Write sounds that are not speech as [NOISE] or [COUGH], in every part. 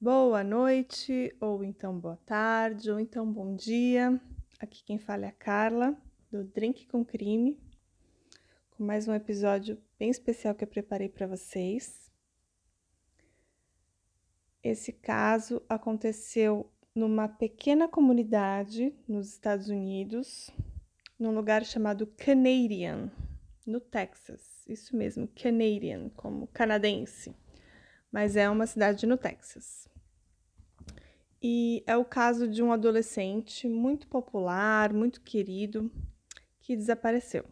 Boa noite, ou então boa tarde, ou então bom dia. Aqui quem fala é a Carla, do Drink com Crime, com mais um episódio bem especial que eu preparei para vocês. Esse caso aconteceu numa pequena comunidade nos Estados Unidos, num lugar chamado Canadian, no Texas. Isso mesmo, Canadian, como canadense mas é uma cidade no Texas. E é o caso de um adolescente muito popular, muito querido, que desapareceu.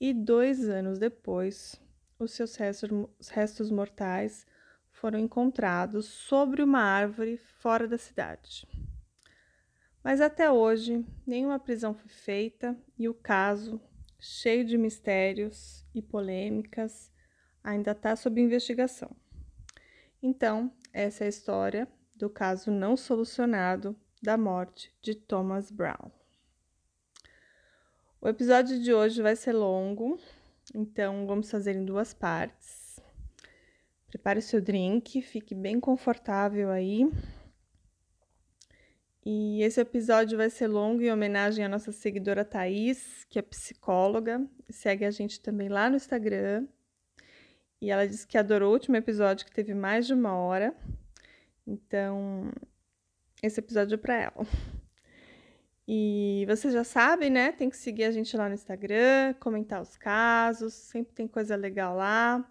E dois anos depois, os seus restos, mortais foram encontrados sobre uma árvore fora da cidade. Mas até hoje, nenhuma prisão foi feita e o caso, cheio de mistérios e polêmicas, ainda está sob investigação. Então, essa é a história do caso não solucionado da morte de Thomas Brown. O episódio de hoje vai ser longo, então vamos fazer em duas partes. Prepare o seu drink, fique bem confortável aí. E esse episódio vai ser longo em homenagem à nossa seguidora Thaís, que é psicóloga, segue a gente também lá no Instagram, e ela disse que adorou o último episódio, que teve mais de uma hora. Então, esse episódio é para ela. E você já sabe, né? Tem que seguir a gente lá no Instagram, comentar os casos, sempre tem coisa legal lá.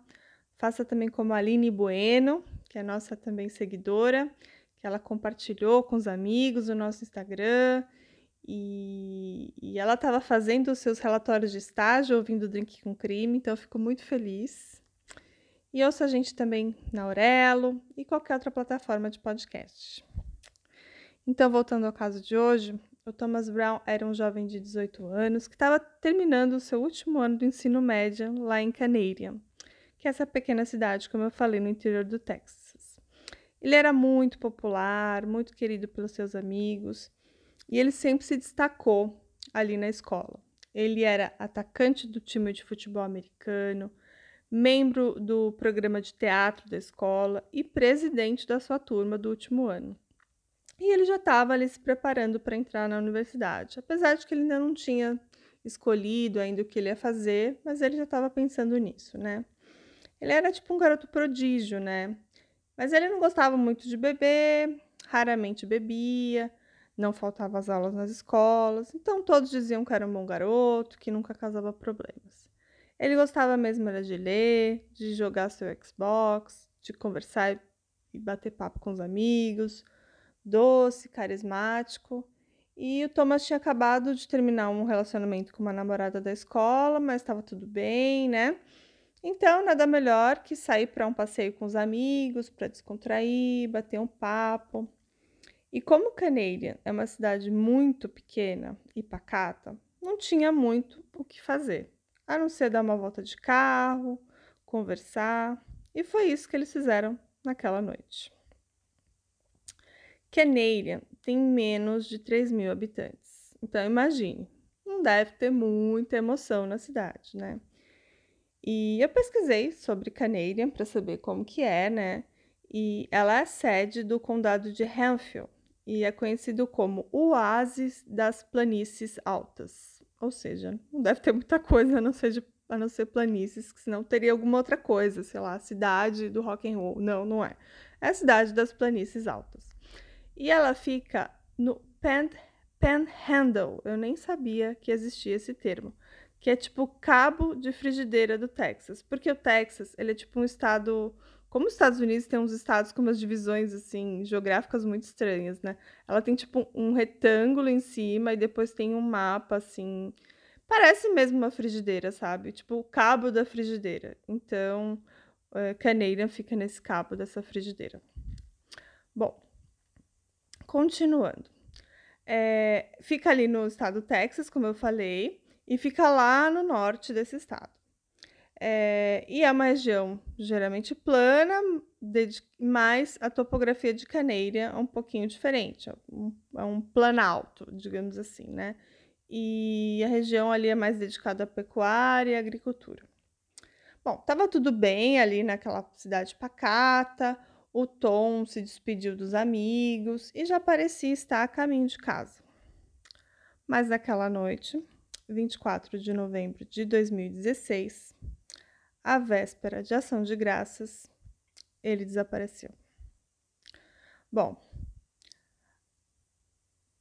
Faça também como a Aline Bueno, que é nossa também seguidora, que ela compartilhou com os amigos o nosso Instagram. E, e ela estava fazendo os seus relatórios de estágio, ouvindo Drink com Crime, então eu fico muito feliz. E ouça a gente também na Aurelo e qualquer outra plataforma de podcast. Então, voltando ao caso de hoje, o Thomas Brown era um jovem de 18 anos que estava terminando o seu último ano do ensino médio lá em Canadian, que é essa pequena cidade, como eu falei, no interior do Texas. Ele era muito popular, muito querido pelos seus amigos, e ele sempre se destacou ali na escola. Ele era atacante do time de futebol americano, membro do programa de teatro da escola e presidente da sua turma do último ano. E ele já estava ali se preparando para entrar na universidade, apesar de que ele ainda não tinha escolhido ainda o que ele ia fazer, mas ele já estava pensando nisso, né? Ele era tipo um garoto prodígio, né? Mas ele não gostava muito de beber, raramente bebia, não faltava as aulas nas escolas, então todos diziam que era um bom garoto, que nunca causava problemas. Ele gostava mesmo era de ler, de jogar seu Xbox, de conversar e bater papo com os amigos, doce, carismático. E o Thomas tinha acabado de terminar um relacionamento com uma namorada da escola, mas estava tudo bem, né? Então, nada melhor que sair para um passeio com os amigos, para descontrair, bater um papo. E como Canadian é uma cidade muito pequena e pacata, não tinha muito o que fazer a não ser dar uma volta de carro, conversar, e foi isso que eles fizeram naquela noite. Canadian tem menos de 3 mil habitantes, então imagine, não deve ter muita emoção na cidade, né? E eu pesquisei sobre Canadian para saber como que é, né? E ela é sede do condado de Hemphill e é conhecido como o oásis das planícies altas. Ou seja, não deve ter muita coisa a não ser, de, a não ser planícies, senão teria alguma outra coisa, sei lá, cidade do rock and roll. Não, não é. É a cidade das planícies altas. E ela fica no Pan, Panhandle. Eu nem sabia que existia esse termo. Que é tipo cabo de frigideira do Texas. Porque o Texas, ele é tipo um estado como os Estados Unidos tem uns estados com umas divisões assim geográficas muito estranhas, né? Ela tem tipo um retângulo em cima e depois tem um mapa assim, parece mesmo uma frigideira, sabe? Tipo o cabo da frigideira. Então, é, fica nesse cabo dessa frigideira. Bom, continuando. É, fica ali no estado do Texas, como eu falei, e fica lá no norte desse estado. É, e é uma região geralmente plana, mas a topografia de Caneira é um pouquinho diferente, é um, é um planalto, digamos assim, né? E a região ali é mais dedicada à pecuária e agricultura. Bom, estava tudo bem ali naquela cidade pacata, o Tom se despediu dos amigos e já parecia estar a caminho de casa. Mas naquela noite, 24 de novembro de 2016, a véspera de Ação de Graças, ele desapareceu. Bom,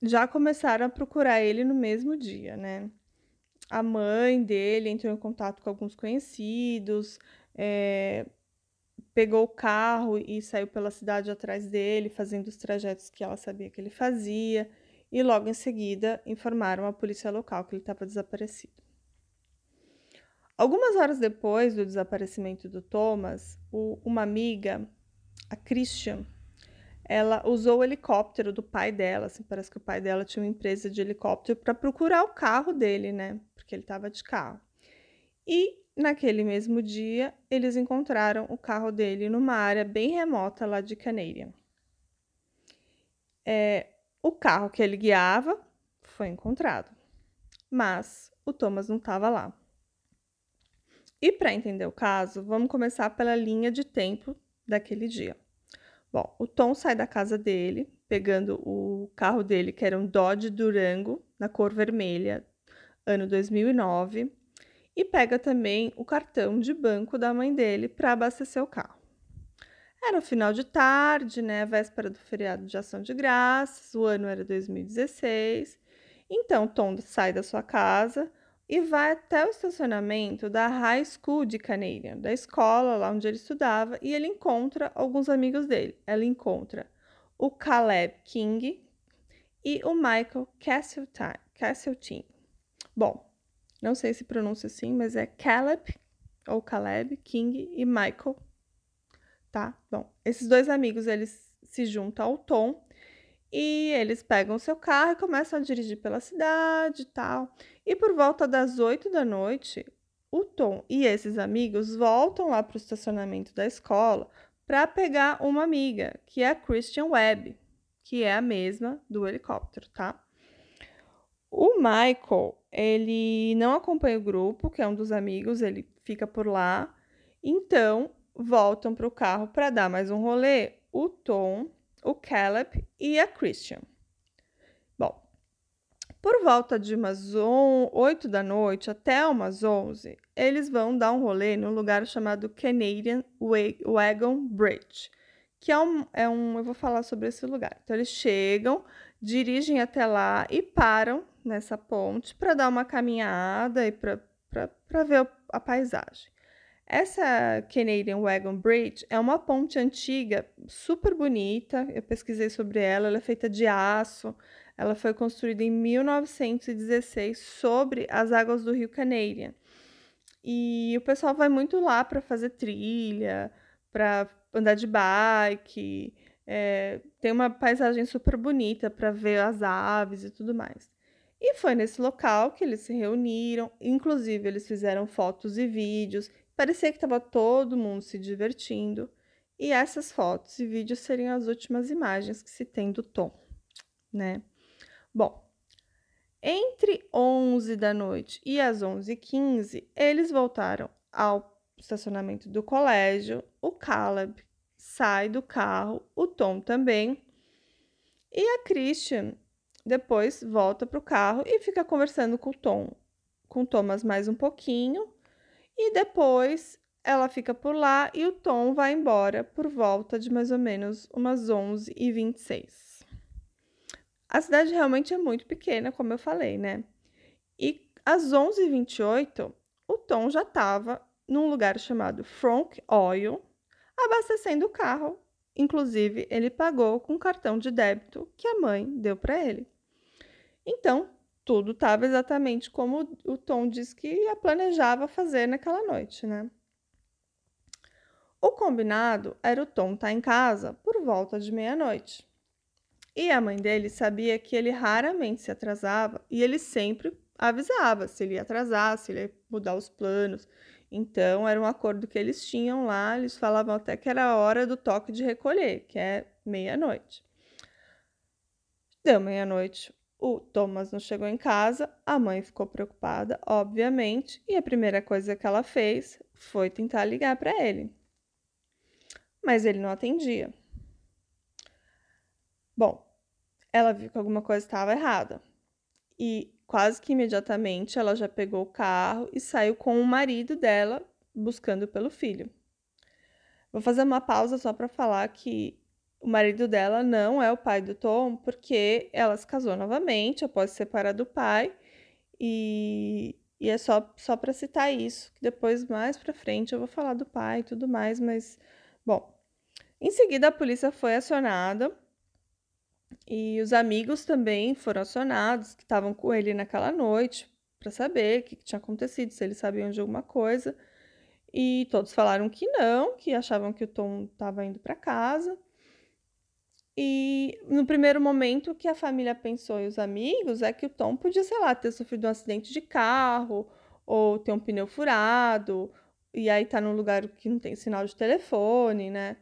já começaram a procurar ele no mesmo dia, né? A mãe dele entrou em contato com alguns conhecidos, é, pegou o carro e saiu pela cidade atrás dele, fazendo os trajetos que ela sabia que ele fazia, e logo em seguida informaram a polícia local que ele estava desaparecido. Algumas horas depois do desaparecimento do Thomas, o, uma amiga, a Christian, ela usou o helicóptero do pai dela, assim, parece que o pai dela tinha uma empresa de helicóptero para procurar o carro dele, né? Porque ele estava de carro. E naquele mesmo dia, eles encontraram o carro dele numa área bem remota lá de Canadian. É, o carro que ele guiava foi encontrado, mas o Thomas não estava lá. E para entender o caso, vamos começar pela linha de tempo daquele dia. Bom, o Tom sai da casa dele, pegando o carro dele, que era um Dodge Durango, na cor vermelha, ano 2009, e pega também o cartão de banco da mãe dele para abastecer o carro. Era o final de tarde, né, véspera do feriado de Ação de Graças, o ano era 2016. Então, Tom sai da sua casa, e vai até o estacionamento da High School de Canadian, da escola lá onde ele estudava, e ele encontra alguns amigos dele. Ela encontra o Caleb King e o Michael Castleton. Bom, não sei se pronuncia assim, mas é Caleb ou Caleb King e Michael, tá? Bom, esses dois amigos eles se juntam ao Tom e eles pegam seu carro e começam a dirigir pela cidade e tal. E por volta das 8 da noite, o Tom e esses amigos voltam lá para o estacionamento da escola para pegar uma amiga, que é a Christian Webb, que é a mesma do helicóptero, tá? O Michael, ele não acompanha o grupo, que é um dos amigos, ele fica por lá. Então, voltam para o carro para dar mais um rolê. O Tom o Caleb e a Christian. Bom, por volta de umas 8 da noite até umas 11, eles vão dar um rolê num lugar chamado Canadian Wagon Bridge, que é um, é um. Eu vou falar sobre esse lugar. Então, eles chegam, dirigem até lá e param nessa ponte para dar uma caminhada e para ver a paisagem. Essa Canadian Wagon Bridge é uma ponte antiga, super bonita. Eu pesquisei sobre ela, ela é feita de aço. Ela foi construída em 1916 sobre as águas do Rio Canadian. E o pessoal vai muito lá para fazer trilha, para andar de bike. É, tem uma paisagem super bonita para ver as aves e tudo mais. E foi nesse local que eles se reuniram, inclusive eles fizeram fotos e vídeos Parecia que estava todo mundo se divertindo, e essas fotos e vídeos seriam as últimas imagens que se tem do Tom, né? Bom, entre 11 da noite e as 11h15, eles voltaram ao estacionamento do colégio. O Caleb sai do carro, o Tom também. E a Christian depois volta para o carro e fica conversando com o Tom, com o Thomas mais um pouquinho. E depois ela fica por lá e o Tom vai embora por volta de mais ou menos umas 11h26. A cidade realmente é muito pequena, como eu falei, né? E às 11h28, o Tom já estava num lugar chamado Frank Oil, abastecendo o carro. Inclusive, ele pagou com o cartão de débito que a mãe deu para ele. Então, tudo estava exatamente como o Tom disse que planejava fazer naquela noite, né? O combinado era o Tom estar tá em casa por volta de meia-noite. E a mãe dele sabia que ele raramente se atrasava e ele sempre avisava se ele ia atrasar, se ele ia mudar os planos. Então, era um acordo que eles tinham lá, eles falavam até que era a hora do toque de recolher, que é meia-noite. Deu meia-noite, o Thomas não chegou em casa, a mãe ficou preocupada, obviamente, e a primeira coisa que ela fez foi tentar ligar para ele. mas ele não atendia. Bom, ela viu que alguma coisa estava errada e quase que imediatamente ela já pegou o carro e saiu com o marido dela buscando pelo filho. Vou fazer uma pausa só para falar que o marido dela não é o pai do Tom, porque ela se casou novamente após se separar do pai. E, e é só, só para citar isso, que depois, mais para frente, eu vou falar do pai e tudo mais, mas, bom. Em seguida, a polícia foi acionada e os amigos também foram acionados, que estavam com ele naquela noite, para saber o que, que tinha acontecido, se eles sabiam de alguma coisa. E todos falaram que não, que achavam que o Tom estava indo para casa. E no primeiro momento, o que a família pensou e os amigos é que o Tom podia, sei lá, ter sofrido um acidente de carro, ou ter um pneu furado, e aí tá num lugar que não tem sinal de telefone, né?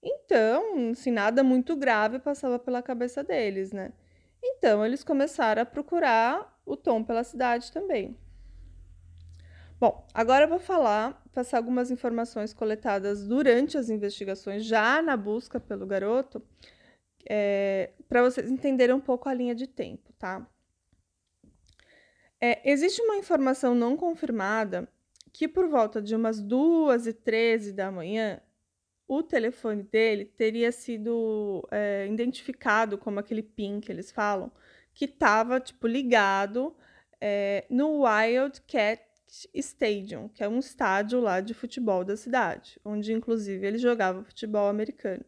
Então, assim, nada muito grave passava pela cabeça deles, né? Então, eles começaram a procurar o Tom pela cidade também. Bom, agora eu vou falar, passar algumas informações coletadas durante as investigações, já na busca pelo garoto, é, para vocês entenderem um pouco a linha de tempo, tá? É, existe uma informação não confirmada que por volta de umas 2 e 13 da manhã, o telefone dele teria sido é, identificado como aquele PIN que eles falam, que estava tipo ligado é, no Wildcat Stadium, que é um estádio lá de futebol da cidade, onde inclusive ele jogava futebol americano.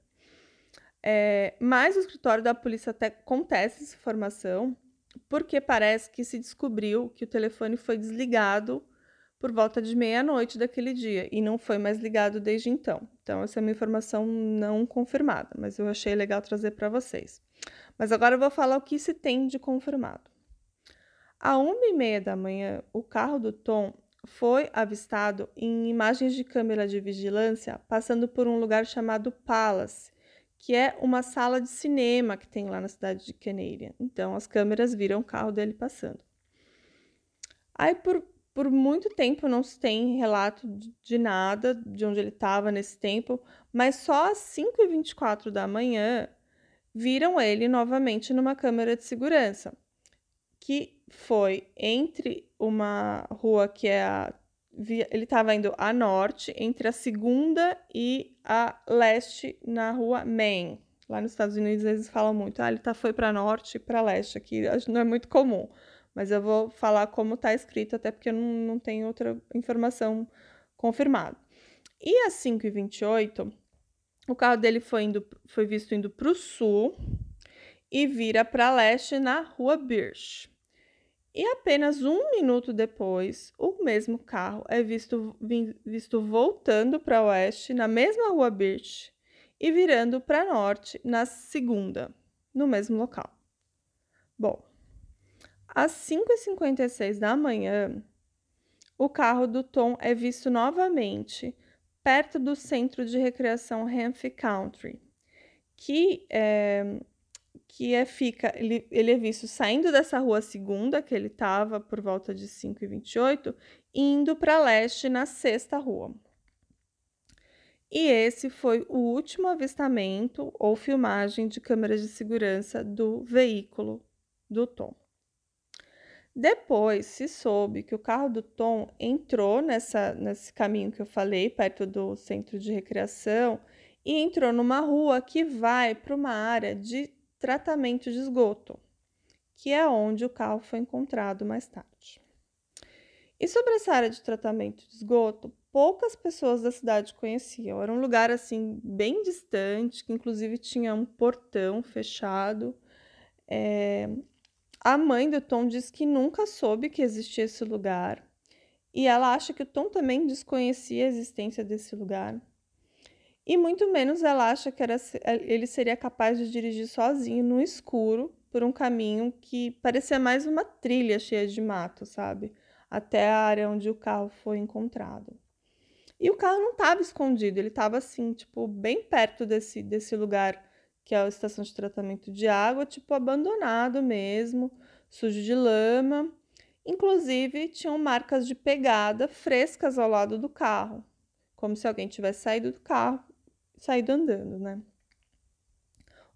É, mas o escritório da polícia até contesta essa informação, porque parece que se descobriu que o telefone foi desligado por volta de meia-noite daquele dia e não foi mais ligado desde então. Então, essa é uma informação não confirmada, mas eu achei legal trazer para vocês. Mas agora eu vou falar o que se tem de confirmado. À uma e meia da manhã, o carro do Tom foi avistado em imagens de câmera de vigilância passando por um lugar chamado Palace, que é uma sala de cinema que tem lá na cidade de Canadian. Então, as câmeras viram o carro dele passando. Aí, por, por muito tempo, não se tem relato de nada de onde ele estava nesse tempo, mas só às 5h24 da manhã viram ele novamente numa câmera de segurança que foi entre uma rua que é a. Ele estava indo a norte, entre a segunda e a leste, na rua Main. Lá nos Estados Unidos eles falam muito, ah, ele tá, foi para norte e para leste, aqui não é muito comum. Mas eu vou falar como está escrito, até porque eu não, não tenho outra informação confirmada. E às 5h28, o carro dele foi, indo, foi visto indo para o sul e vira para leste na rua Birch. E apenas um minuto depois, o mesmo carro é visto, visto voltando para oeste na mesma rua Birch e virando para norte na segunda, no mesmo local. Bom, às 5h56 da manhã, o carro do Tom é visto novamente perto do centro de recreação Hanfy Country, que é, que é, fica, ele, ele é visto saindo dessa rua segunda, que ele estava por volta de 5 e 28, indo para leste na sexta rua. E esse foi o último avistamento ou filmagem de câmeras de segurança do veículo do Tom. Depois se soube que o carro do Tom entrou nessa, nesse caminho que eu falei, perto do centro de recreação, e entrou numa rua que vai para uma área de tratamento de esgoto, que é onde o carro foi encontrado mais tarde. E sobre essa área de tratamento de esgoto, poucas pessoas da cidade conheciam. Era um lugar assim bem distante, que inclusive tinha um portão fechado. É... A mãe do Tom diz que nunca soube que existia esse lugar. E ela acha que o Tom também desconhecia a existência desse lugar. E muito menos ela acha que era, ele seria capaz de dirigir sozinho no escuro por um caminho que parecia mais uma trilha cheia de mato, sabe? Até a área onde o carro foi encontrado. E o carro não estava escondido, ele estava assim, tipo, bem perto desse, desse lugar que é a estação de tratamento de água, tipo, abandonado mesmo, sujo de lama. Inclusive, tinham marcas de pegada frescas ao lado do carro, como se alguém tivesse saído do carro saído andando, né?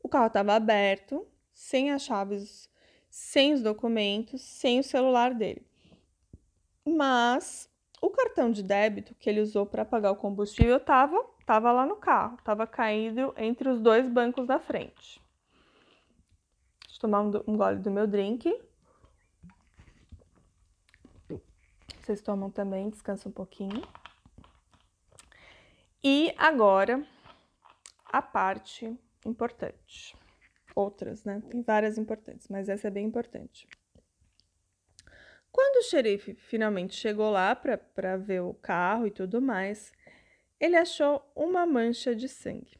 O carro estava aberto, sem as chaves, sem os documentos, sem o celular dele. Mas o cartão de débito que ele usou para pagar o combustível estava tava lá no carro, estava caído entre os dois bancos da frente. Deixa eu tomar um, um gole do meu drink. Vocês tomam também, descansa um pouquinho. E agora a parte importante. Outras, né? Tem várias importantes, mas essa é bem importante. Quando o xerife finalmente chegou lá para ver o carro e tudo mais, ele achou uma mancha de sangue.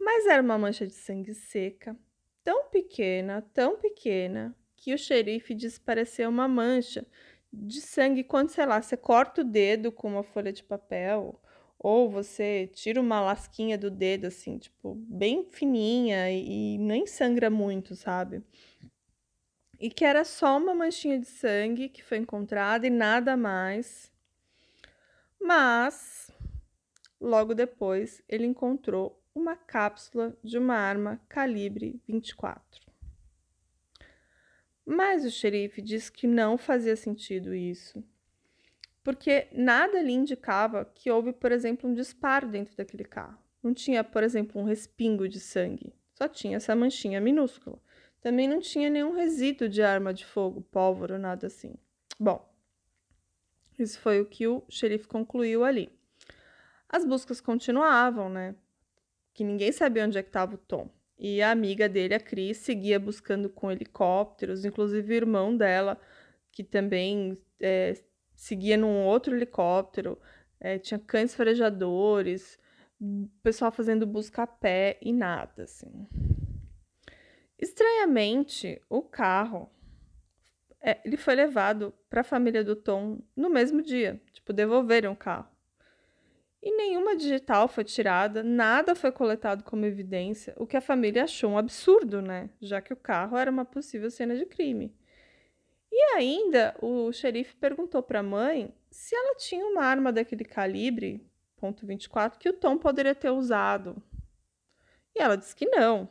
Mas era uma mancha de sangue seca, tão pequena, tão pequena, que o xerife disse parecer uma mancha de sangue quando, sei lá, você corta o dedo com uma folha de papel ou você tira uma lasquinha do dedo, assim, tipo, bem fininha e, nem sangra muito, sabe? E que era só uma manchinha de sangue que foi encontrada e nada mais. Mas, logo depois, ele encontrou uma cápsula de uma arma calibre 24. Mas o xerife disse que não fazia sentido isso, porque nada lhe indicava que houve, por exemplo, um disparo dentro daquele carro. Não tinha, por exemplo, um respingo de sangue, só tinha essa manchinha minúscula. Também não tinha nenhum resíduo de arma de fogo, pólvora, nada assim. Bom, isso foi o que o xerife concluiu ali. As buscas continuavam, né? Que ninguém sabia onde é que estava o Tom. E a amiga dele, a Cris, seguia buscando com helicópteros, inclusive o irmão dela, que também é, seguia num outro helicóptero. É, tinha cães farejadores, pessoal fazendo busca a pé e nada, assim. Estranhamente, o carro é, ele foi levado para a família do Tom no mesmo dia. Tipo, devolveram o carro e nenhuma digital foi tirada, nada foi coletado como evidência, o que a família achou um absurdo, né? Já que o carro era uma possível cena de crime. Ainda o xerife perguntou para a mãe se ela tinha uma arma daquele calibre, ponto .24, que o Tom poderia ter usado. E ela disse que não.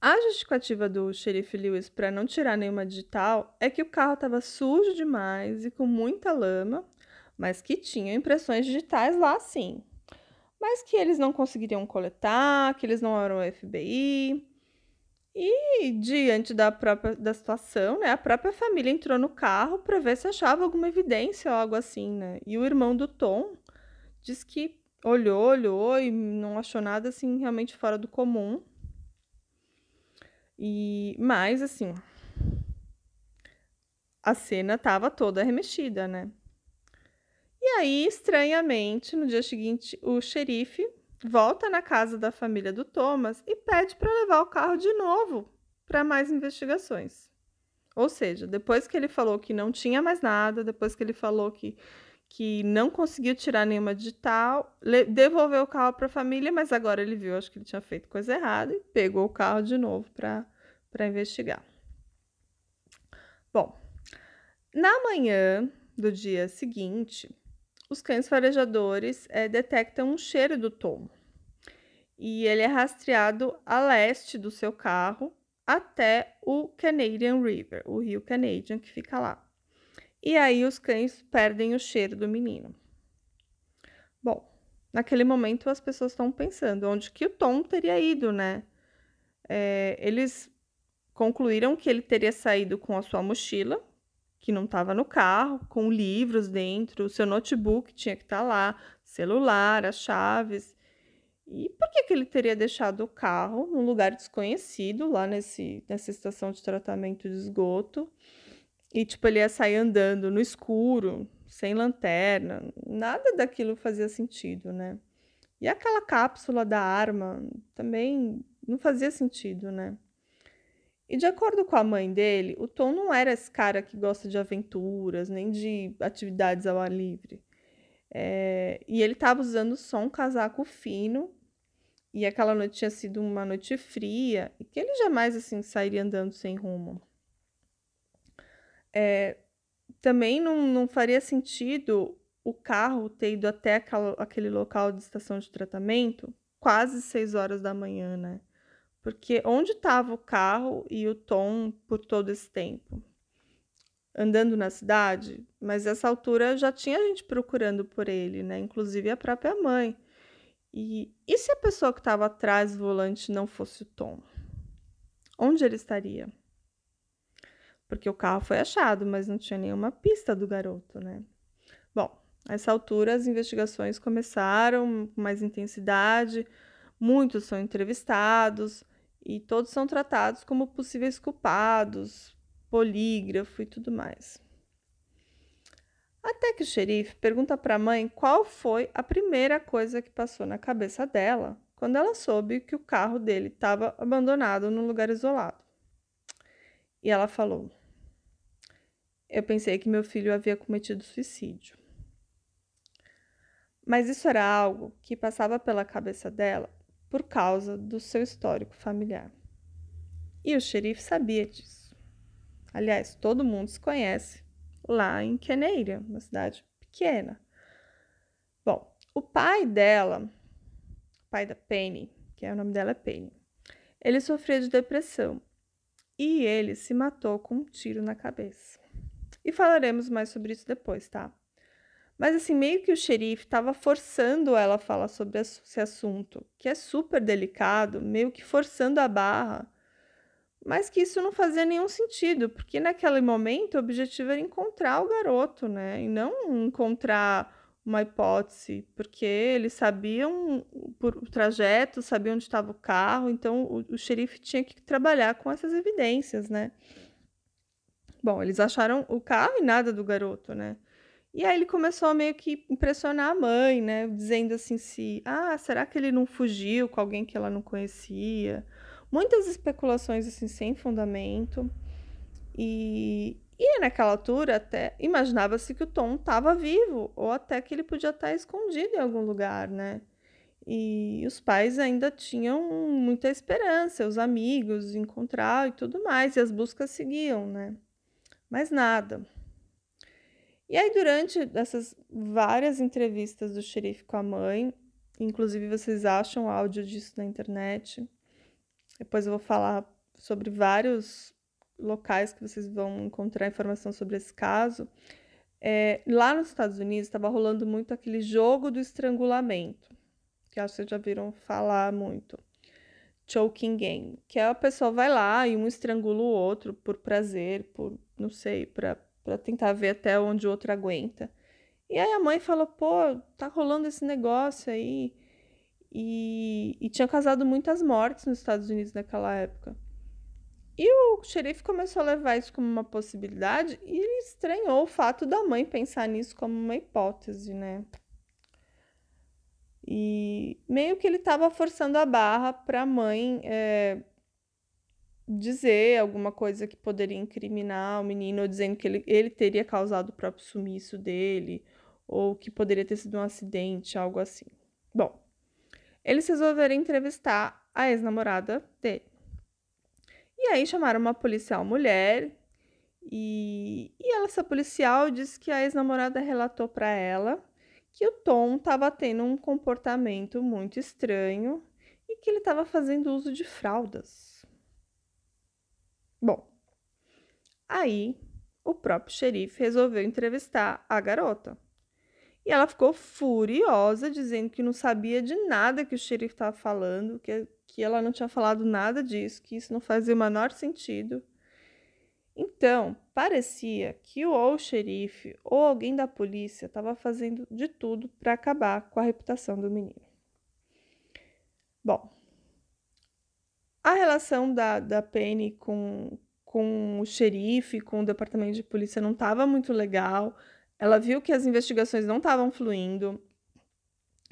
A justificativa do xerife Lewis para não tirar nenhuma digital é que o carro estava sujo demais e com muita lama mas que tinham impressões digitais lá sim. Mas que eles não conseguiriam coletar, que eles não eram FBI. E diante da própria da situação, né, a própria família entrou no carro para ver se achava alguma evidência ou algo assim, né? E o irmão do Tom disse que olhou, olhou e não achou nada assim realmente fora do comum. E mais assim, a cena estava toda remexida, né? E aí, estranhamente, no dia seguinte, o xerife volta na casa da família do Thomas e pede para levar o carro de novo para mais investigações. Ou seja, depois que ele falou que não tinha mais nada, depois que ele falou que, que não conseguiu tirar nenhuma digital, devolveu o carro para a família, mas agora ele viu, acho que ele tinha feito coisa errada e pegou o carro de novo para investigar. Bom, na manhã do dia seguinte, os cães farejadores é, detectam um cheiro do Tom. E ele é rastreado a leste do seu carro até o Canadian River, o rio Canadian que fica lá. E aí os cães perdem o cheiro do menino. Bom, naquele momento as pessoas estão pensando onde que o Tom teria ido, né? É, eles concluíram que ele teria saído com a sua mochila, que não estava no carro, com livros dentro, o seu notebook tinha que estar tá lá, celular, as chaves. E por que, que ele teria deixado o carro num lugar desconhecido, lá nesse, nessa estação de tratamento de esgoto? E, tipo, ele ia sair andando no escuro, sem lanterna. Nada daquilo fazia sentido, né? E aquela cápsula da arma também não fazia sentido, né? E de acordo com a mãe dele, o Tom não era esse cara que gosta de aventuras, nem de atividades ao ar livre. É, e ele estava usando só um casaco fino, e aquela noite tinha sido uma noite fria, e que ele jamais assim sairia andando sem rumo. É, também não, não faria sentido o carro ter ido até aquele local de estação de tratamento quase 6 horas da manhã, né? Porque onde estava o carro e o Tom por todo esse tempo? Andando na cidade, mas essa altura já tinha gente procurando por ele, né? Inclusive a própria mãe. E, e se a pessoa que estava atrás do volante não fosse o Tom? Onde ele estaria? Porque o carro foi achado, mas não tinha nenhuma pista do garoto, né? Bom, a essa altura as investigações começaram com mais intensidade, muitos são entrevistados, e todos são tratados como possíveis culpados, polígrafo e tudo mais. Até que o xerife pergunta para a mãe qual foi a primeira coisa que passou na cabeça dela quando ela soube que o carro dele estava abandonado num lugar isolado. E ela falou: Eu pensei que meu filho havia cometido suicídio. Mas isso era algo que passava pela cabeça dela por causa do seu histórico familiar. E o xerife sabia disso. Aliás, todo mundo se conhece lá em Keneira, uma cidade pequena. Bom, o pai dela, pai da Penny, que é o nome dela é Penny, ele sofria de depressão e ele se matou com um tiro na cabeça. E falaremos mais sobre isso depois, tá? Mas assim, meio que o xerife estava forçando ela a falar sobre esse assunto, que é super delicado, meio que forçando a barra. Mas que isso não fazia nenhum sentido, porque naquele momento o objetivo era encontrar o garoto, né? E não encontrar uma hipótese, porque eles sabiam por o trajeto, sabiam onde estava o carro, então o, o xerife tinha que trabalhar com essas evidências, né? Bom, eles acharam o carro e nada do garoto, né? E aí ele começou a meio que impressionar a mãe, né? Dizendo assim se, ah, será que ele não fugiu com alguém que ela não conhecia? Muitas especulações assim sem fundamento. E, e naquela altura até imaginava-se que o Tom estava vivo ou até que ele podia estar escondido em algum lugar, né? E os pais ainda tinham muita esperança, os amigos encontrar e tudo mais, e as buscas seguiam, né? Mas nada. E aí, durante essas várias entrevistas do xerife com a mãe, inclusive vocês acham áudio disso na internet, depois eu vou falar sobre vários locais que vocês vão encontrar informação sobre esse caso. É, lá nos Estados Unidos estava rolando muito aquele jogo do estrangulamento, que acho que vocês já viram falar muito. Choking game, que é a pessoa vai lá e um estrangula o outro por prazer, por, não sei, para tentar ver até onde o outro aguenta. E aí a mãe falou: pô, tá rolando esse negócio aí. E, e tinha causado muitas mortes nos Estados Unidos naquela época. E o xerife começou a levar isso como uma possibilidade e ele estranhou o fato da mãe pensar nisso como uma hipótese, né? E meio que ele estava forçando a barra para a mãe é, dizer alguma coisa que poderia incriminar o menino, ou dizendo que ele, ele teria causado o próprio sumiço dele, ou que poderia ter sido um acidente, algo assim. Bom, eles resolveram entrevistar a ex-namorada dele. E aí chamaram uma policial mulher, e, e ela, essa policial disse que a ex-namorada relatou para ela que o Tom estava tendo um comportamento muito estranho e que ele estava fazendo uso de fraldas. Bom, aí o próprio xerife resolveu entrevistar a garota. E ela ficou furiosa, dizendo que não sabia de nada que o xerife estava falando, que, que ela não tinha falado nada disso, que isso não fazia o menor sentido. Então, parecia que ou o xerife ou alguém da polícia estava fazendo de tudo para acabar com a reputação do menino. Bom, a relação da, da Penny com, com o xerife, com o departamento de polícia não estava muito legal. Ela viu que as investigações não estavam fluindo,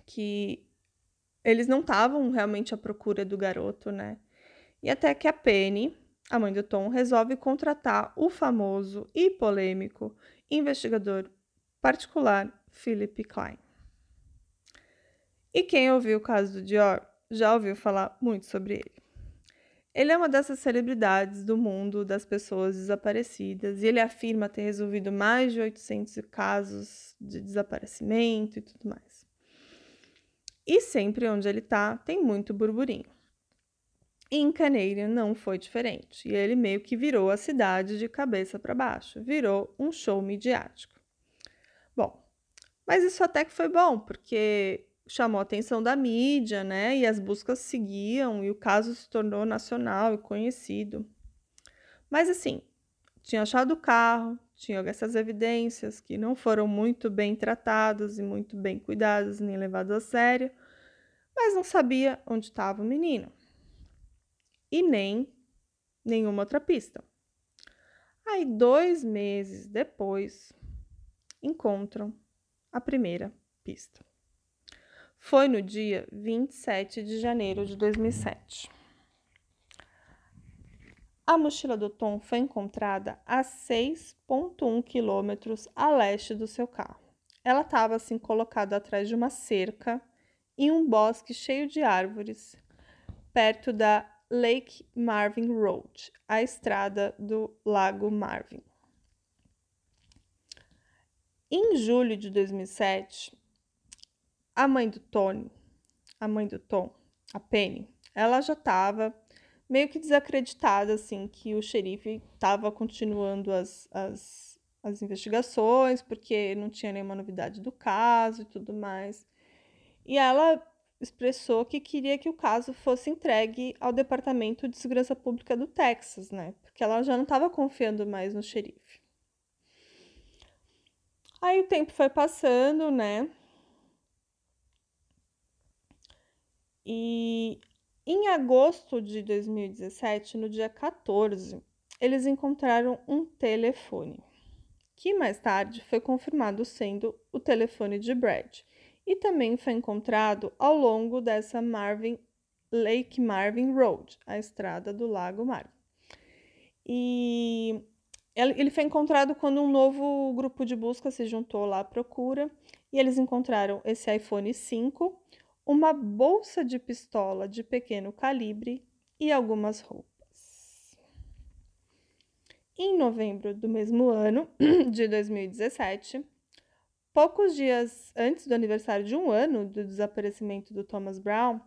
que eles não estavam realmente à procura do garoto, né? E até que a Penny, a mãe do Tom, resolve contratar o famoso e polêmico investigador particular Philip Klein. E quem ouviu o caso do Dior já ouviu falar muito sobre ele. Ele é uma dessas celebridades do mundo das pessoas desaparecidas e ele afirma ter resolvido mais de 800 casos de desaparecimento e tudo mais. E sempre onde ele tá, tem muito burburinho. E em Canadian não foi diferente, e ele meio que virou a cidade de cabeça para baixo, virou um show midiático. Bom, mas isso até que foi bom, porque chamou a atenção da mídia, né? E as buscas seguiam e o caso se tornou nacional e conhecido. Mas assim, tinha achado o carro, tinha essas evidências que não foram muito bem tratadas e muito bem cuidadas nem levadas a sério, mas não sabia onde estava o menino. E nem nenhuma outra pista. Aí, dois meses depois, encontram a primeira pista. Foi no dia 27 de janeiro de 2007. A mochila do Tom foi encontrada a 6,1 quilômetros a leste do seu carro. Ela estava assim colocada atrás de uma cerca em um bosque cheio de árvores, perto da Lake Marvin Road, a estrada do Lago Marvin. Em julho de 2007, a mãe do Tony, a mãe do Tom, a Penny, ela já estava meio que desacreditada, assim, que o xerife estava continuando as, as, as investigações, porque não tinha nenhuma novidade do caso e tudo mais. E ela expressou que queria que o caso fosse entregue ao Departamento de Segurança Pública do Texas, né? Porque ela já não estava confiando mais no xerife. Aí o tempo foi passando, né? E em agosto de 2017, no dia 14, eles encontraram um telefone, que mais tarde foi confirmado sendo o telefone de Brad, e também foi encontrado ao longo dessa Marvin Lake Marvin Road, a estrada do Lago Marvin. E ele foi encontrado quando um novo grupo de busca se juntou lá à procura e eles encontraram esse iPhone 5 uma bolsa de pistola de pequeno calibre e algumas roupas. Em novembro do mesmo ano, [CLEARS THROAT] de 2017, poucos dias antes do aniversário de um ano do desaparecimento do Thomas Brown,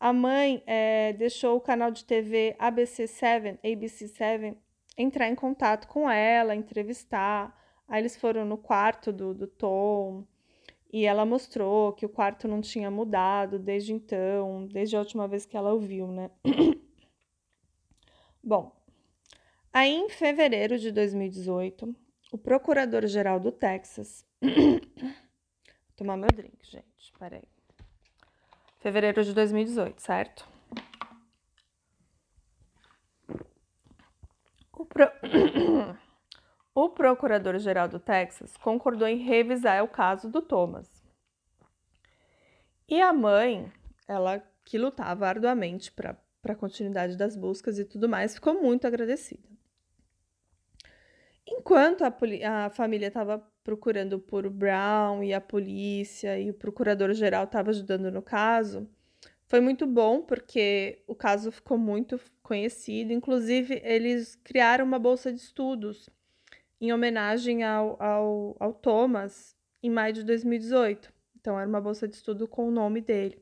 a mãe é, deixou o canal de TV ABC7, ABC7, entrar em contato com ela, entrevistar. Aí eles foram no quarto do, do Tom, e ela mostrou que o quarto não tinha mudado desde então, desde a última vez que ela ouviu, né? [COUGHS] Bom, aí em fevereiro de 2018, o procurador-geral do Texas. [COUGHS] Vou tomar meu drink, gente, peraí. Fevereiro de 2018, certo? O pro... [COUGHS] O procurador-geral do Texas concordou em revisar o caso do Thomas. E a mãe, ela que lutava arduamente para a continuidade das buscas e tudo mais, ficou muito agradecida. Enquanto a, a família estava procurando por Brown e a polícia e o procurador-geral estava ajudando no caso, foi muito bom porque o caso ficou muito conhecido. Inclusive, eles criaram uma bolsa de estudos em homenagem ao, ao, ao Thomas em maio de 2018. Então, era uma bolsa de estudo com o nome dele.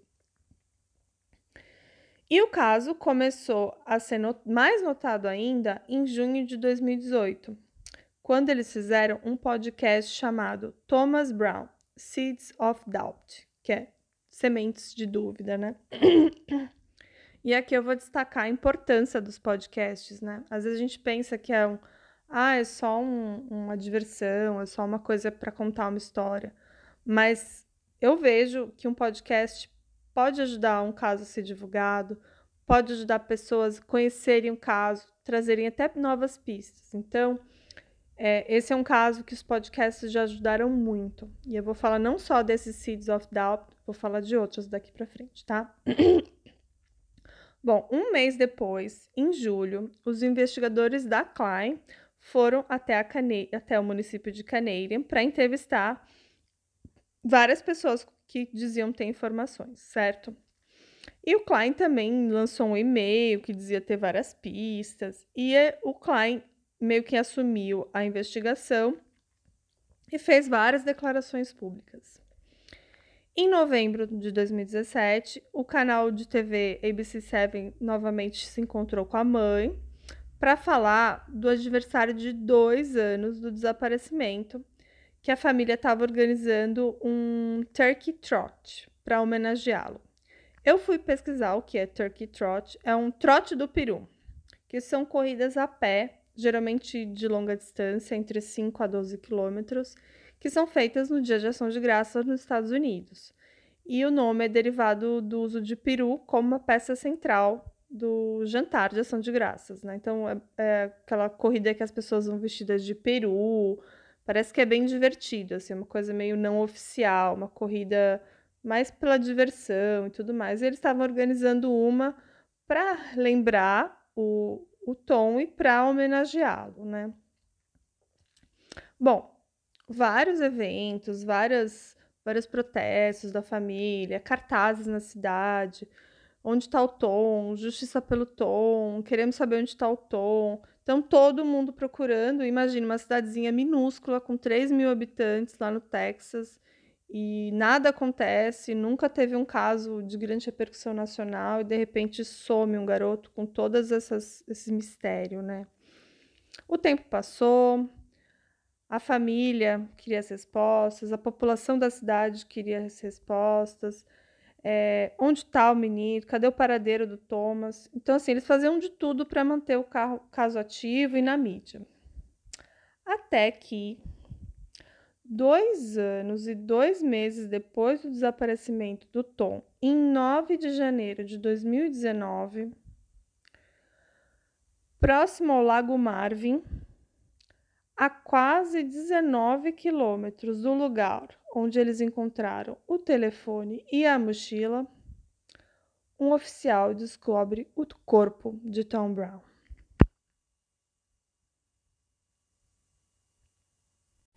E o caso começou a ser not mais notado ainda em junho de 2018, quando eles fizeram um podcast chamado Thomas Brown Seeds of Doubt, que é sementes de dúvida, né? [COUGHS] e aqui eu vou destacar a importância dos podcasts, né? Às vezes a gente pensa que é um ah, é só um, uma diversão, é só uma coisa para contar uma história. Mas eu vejo que um podcast pode ajudar um caso a ser divulgado, pode ajudar pessoas a conhecerem o caso, trazerem até novas pistas. Então, é, esse é um caso que os podcasts já ajudaram muito. E eu vou falar não só desses Seeds of Doubt, vou falar de outros daqui para frente, tá? [COUGHS] Bom, um mês depois, em julho, os investigadores da Klein foram até, a Cane... até o município de Canadian para entrevistar várias pessoas que diziam ter informações, certo? E o Klein também lançou um e-mail que dizia ter várias pistas, e o Klein meio que assumiu a investigação e fez várias declarações públicas. Em novembro de 2017, o canal de TV ABC7 novamente se encontrou com a mãe para falar do adversário de dois anos do desaparecimento, que a família estava organizando um Turkey Trot para homenageá-lo. Eu fui pesquisar o que é Turkey Trot. É um trote do peru, que são corridas a pé, geralmente de longa distância, entre 5 a 12 quilômetros, que são feitas no Dia de Ação de Graças nos Estados Unidos. E o nome é derivado do uso de peru como uma peça central do jantar de ação de graças, né? Então é, é, aquela corrida que as pessoas vão vestidas de peru, parece que é bem divertido, assim, uma coisa meio não oficial, uma corrida mais pela diversão e tudo mais. E eles estavam organizando uma para lembrar o, o Tom e para homenageá-lo, né? Bom, vários eventos, várias, vários protestos da família, cartazes na cidade onde está o Tom, justiça pelo Tom, queremos saber onde está o Tom. Então, todo mundo procurando. Imagina uma cidadezinha minúscula com 3 mil habitantes lá no Texas e nada acontece, nunca teve um caso de grande repercussão nacional e de repente some um garoto com todas essas esse mistério, né? O tempo passou, a família queria as respostas, a população da cidade queria as respostas é, onde está o menino, cadê o paradeiro do Thomas. Então, assim, eles faziam de tudo para manter o carro, caso ativo e na mídia. Até que, dois anos e dois meses depois do desaparecimento do Tom, em 9 de janeiro de 2019, próximo ao Lago Marvin, a quase 19 quilômetros do lugar onde eles encontraram o telefone e a mochila, um oficial descobre o corpo de Tom Brown.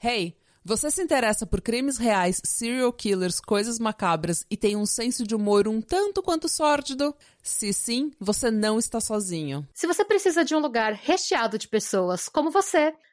Hey, você se interessa por crimes reais, serial killers, coisas macabras e tem um senso de humor um tanto quanto sórdido? Se sim, você não está sozinho. Se você precisa de um lugar recheado de pessoas como você,